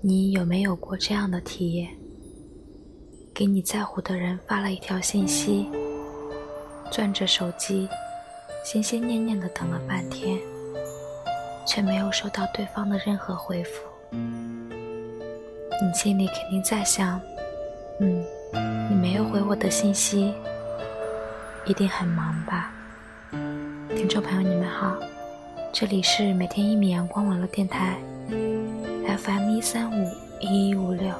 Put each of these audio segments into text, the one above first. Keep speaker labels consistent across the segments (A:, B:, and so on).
A: 你有没有过这样的体验？给你在乎的人发了一条信息，攥着手机，心心念念的等了半天，却没有收到对方的任何回复。你心里肯定在想：嗯，你没有回我的信息，一定很忙吧？听众朋友，你们好，这里是每天一米阳光网络电台。FM 一三五一一五六，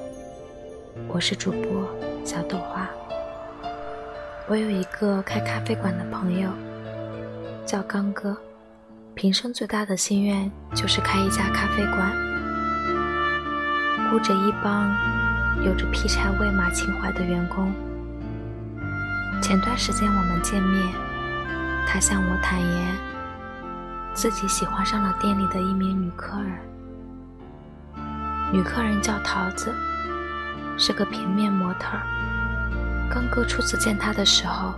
A: 我是主播小豆花。我有一个开咖啡馆的朋友，叫刚哥，平生最大的心愿就是开一家咖啡馆，雇着一帮有着劈柴喂马情怀的员工。前段时间我们见面，他向我坦言，自己喜欢上了店里的一名女客人。女客人叫桃子，是个平面模特。刚哥初次见她的时候，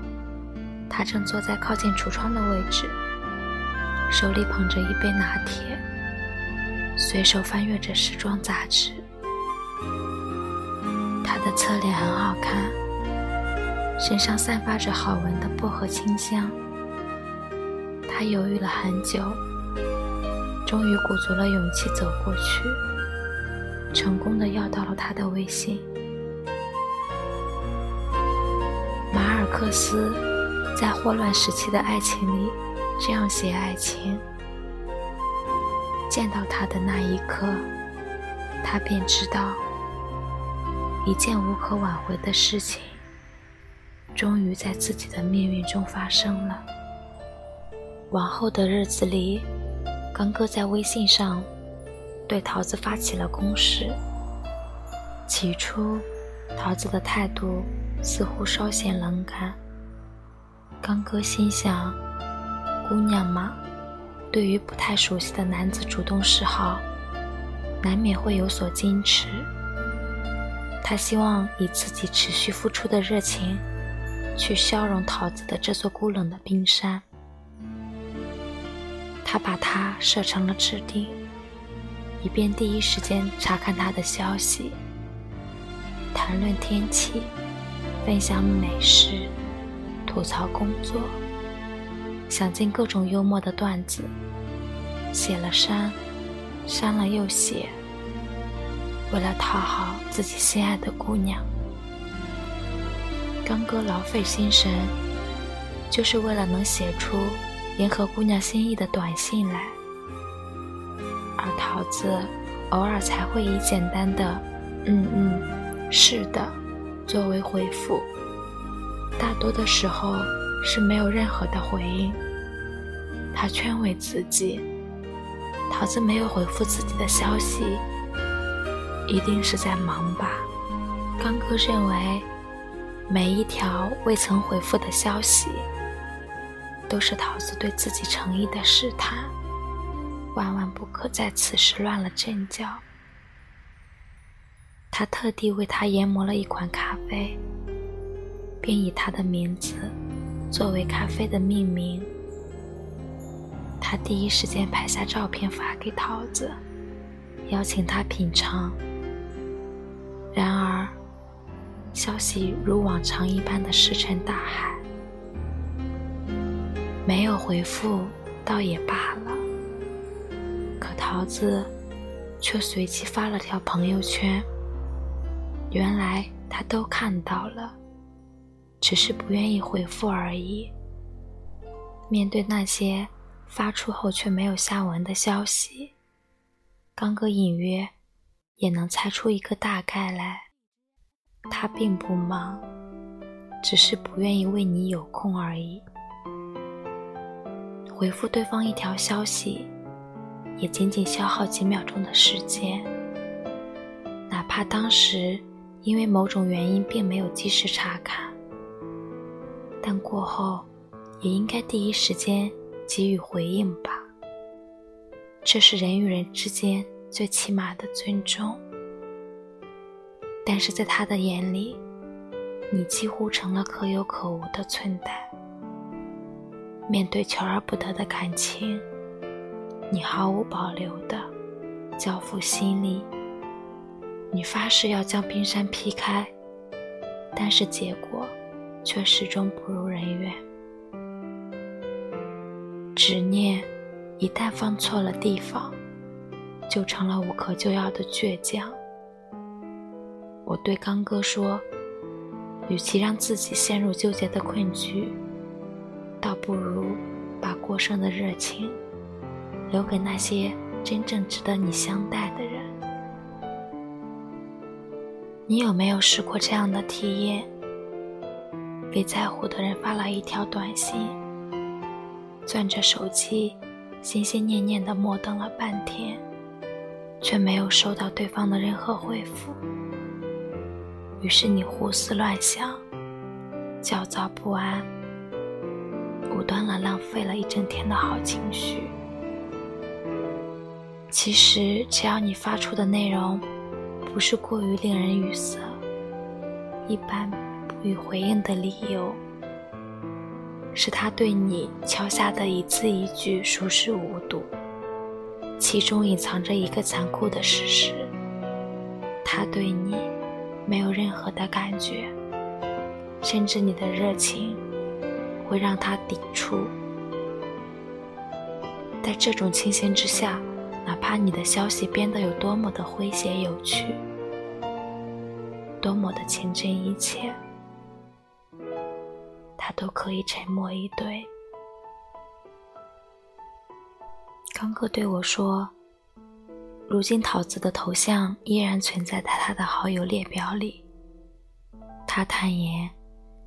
A: 她正坐在靠近橱窗的位置，手里捧着一杯拿铁，随手翻阅着时装杂志。她的侧脸很好看，身上散发着好闻的薄荷清香。她犹豫了很久，终于鼓足了勇气走过去。成功的要到了他的微信。马尔克斯在《霍乱时期的爱情》里这样写爱情：见到他的那一刻，他便知道一件无可挽回的事情终于在自己的命运中发生了。往后的日子里，刚哥在微信上。对桃子发起了攻势。起初，桃子的态度似乎稍显冷感。刚哥心想，姑娘嘛，对于不太熟悉的男子主动示好，难免会有所矜持。他希望以自己持续付出的热情，去消融桃子的这座孤冷的冰山。他把她设成了指定。以便第一时间查看他的消息，谈论天气，分享美食，吐槽工作，想尽各种幽默的段子，写了删，删了又写，为了讨好自己心爱的姑娘，刚哥劳费心神，就是为了能写出迎合姑娘心意的短信来。而桃子偶尔才会以简单的“嗯嗯，是的”作为回复，大多的时候是没有任何的回应。他劝慰自己，桃子没有回复自己的消息，一定是在忙吧。刚哥认为，每一条未曾回复的消息，都是桃子对自己诚意的试探。万万不可在此时乱了阵脚。他特地为他研磨了一款咖啡，并以他的名字作为咖啡的命名。他第一时间拍下照片发给桃子，邀请他品尝。然而，消息如往常一般的石沉大海，没有回复，倒也罢了。桃子却随即发了条朋友圈。原来他都看到了，只是不愿意回复而已。面对那些发出后却没有下文的消息，刚哥隐约也能猜出一个大概来。他并不忙，只是不愿意为你有空而已。回复对方一条消息。也仅仅消耗几秒钟的时间，哪怕当时因为某种原因并没有及时查看，但过后也应该第一时间给予回应吧。这是人与人之间最起码的尊重。但是在他的眼里，你几乎成了可有可无的存在。面对求而不得的感情。你毫无保留的交付心力，你发誓要将冰山劈开，但是结果却始终不如人愿。执念一旦放错了地方，就成了无可救药的倔强。我对刚哥说：“与其让自己陷入纠结的困局，倒不如把过剩的热情留给那些真正值得你相待的人。”你有没有试过这样的体验？给在乎的人发了一条短信，攥着手机，心心念念的默等了半天，却没有收到对方的任何回复。于是你胡思乱想，焦躁不安，无端了浪费了一整天的好情绪。其实，只要你发出的内容不是过于令人语塞，一般不予回应的理由，是他对你敲下的一字一句熟视无睹，其中隐藏着一个残酷的事实：他对你。没有任何的感觉，甚至你的热情会让他抵触。在这种情形之下，哪怕你的消息编得有多么的诙谐有趣，多么的情真意切，他都可以沉默以对。刚哥对我说。如今桃子的头像依然存在在他的好友列表里。他坦言，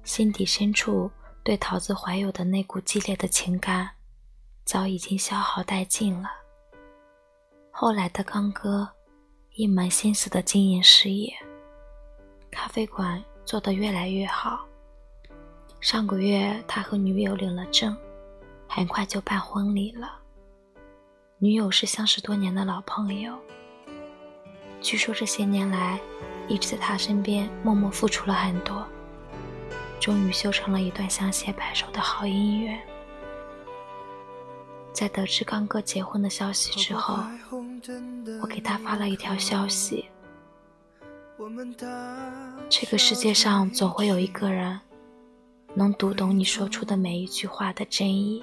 A: 心底深处对桃子怀有的那股激烈的情感，早已经消耗殆尽了。后来的刚哥，一门心思的经营事业，咖啡馆做得越来越好。上个月，他和女友领了证，很快就办婚礼了。女友是相识多年的老朋友，据说这些年来一直在他身边默默付出了很多，终于修成了一段相携白首的好姻缘。在得知刚哥结婚的消息之后，我给他发了一条消息：这个世界上总会有一个人，能读懂你说出的每一句话的真意。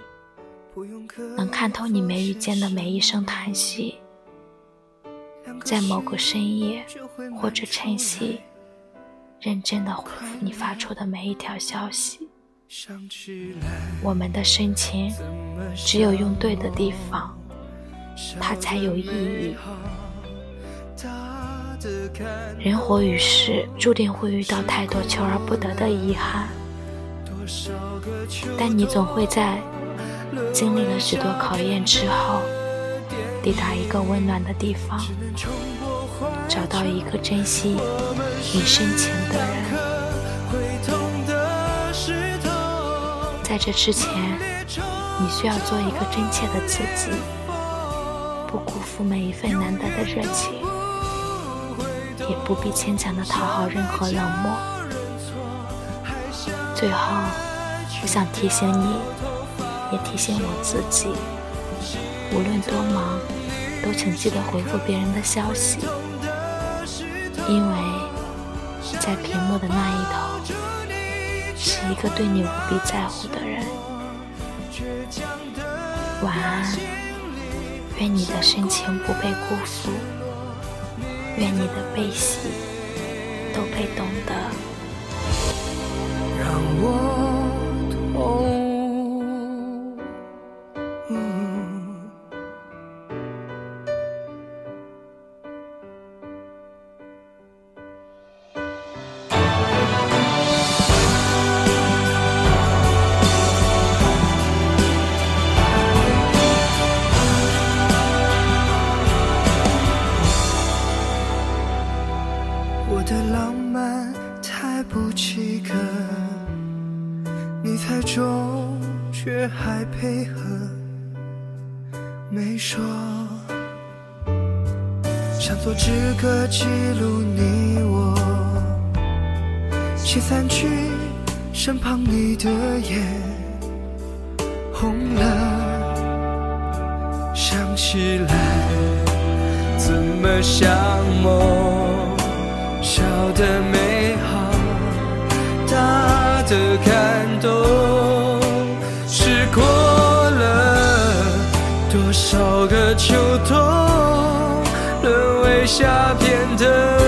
A: 能看透你眉宇间的每一声叹息，在某个深夜或者晨曦，认真的回复你发出的每一条消息。我们的深情，只有用对的地方，它才有意义。人活于世，注定会遇到太多求而不得的遗憾，但你总会在。经历了许多考验之后，抵达一个温暖的地方，找到一个珍惜你深情的人。在这之前，你需要做一个真切的自己，不辜负每一份难得的热情，也不必牵强的讨好任何冷漠。最后，我想提醒你。也提醒我自己，无论多忙，都请记得回复别人的消息，因为在屏幕的那一头，是一个对你无比在乎的人。晚安，愿你的深情不被辜负，愿你的悲喜都被懂得。让我说，想做纸歌记录你我，写三句，身旁你的眼红了，想起来怎么像梦。
B: 小的美好，大的感动，是过找个秋冬，沦为下片的。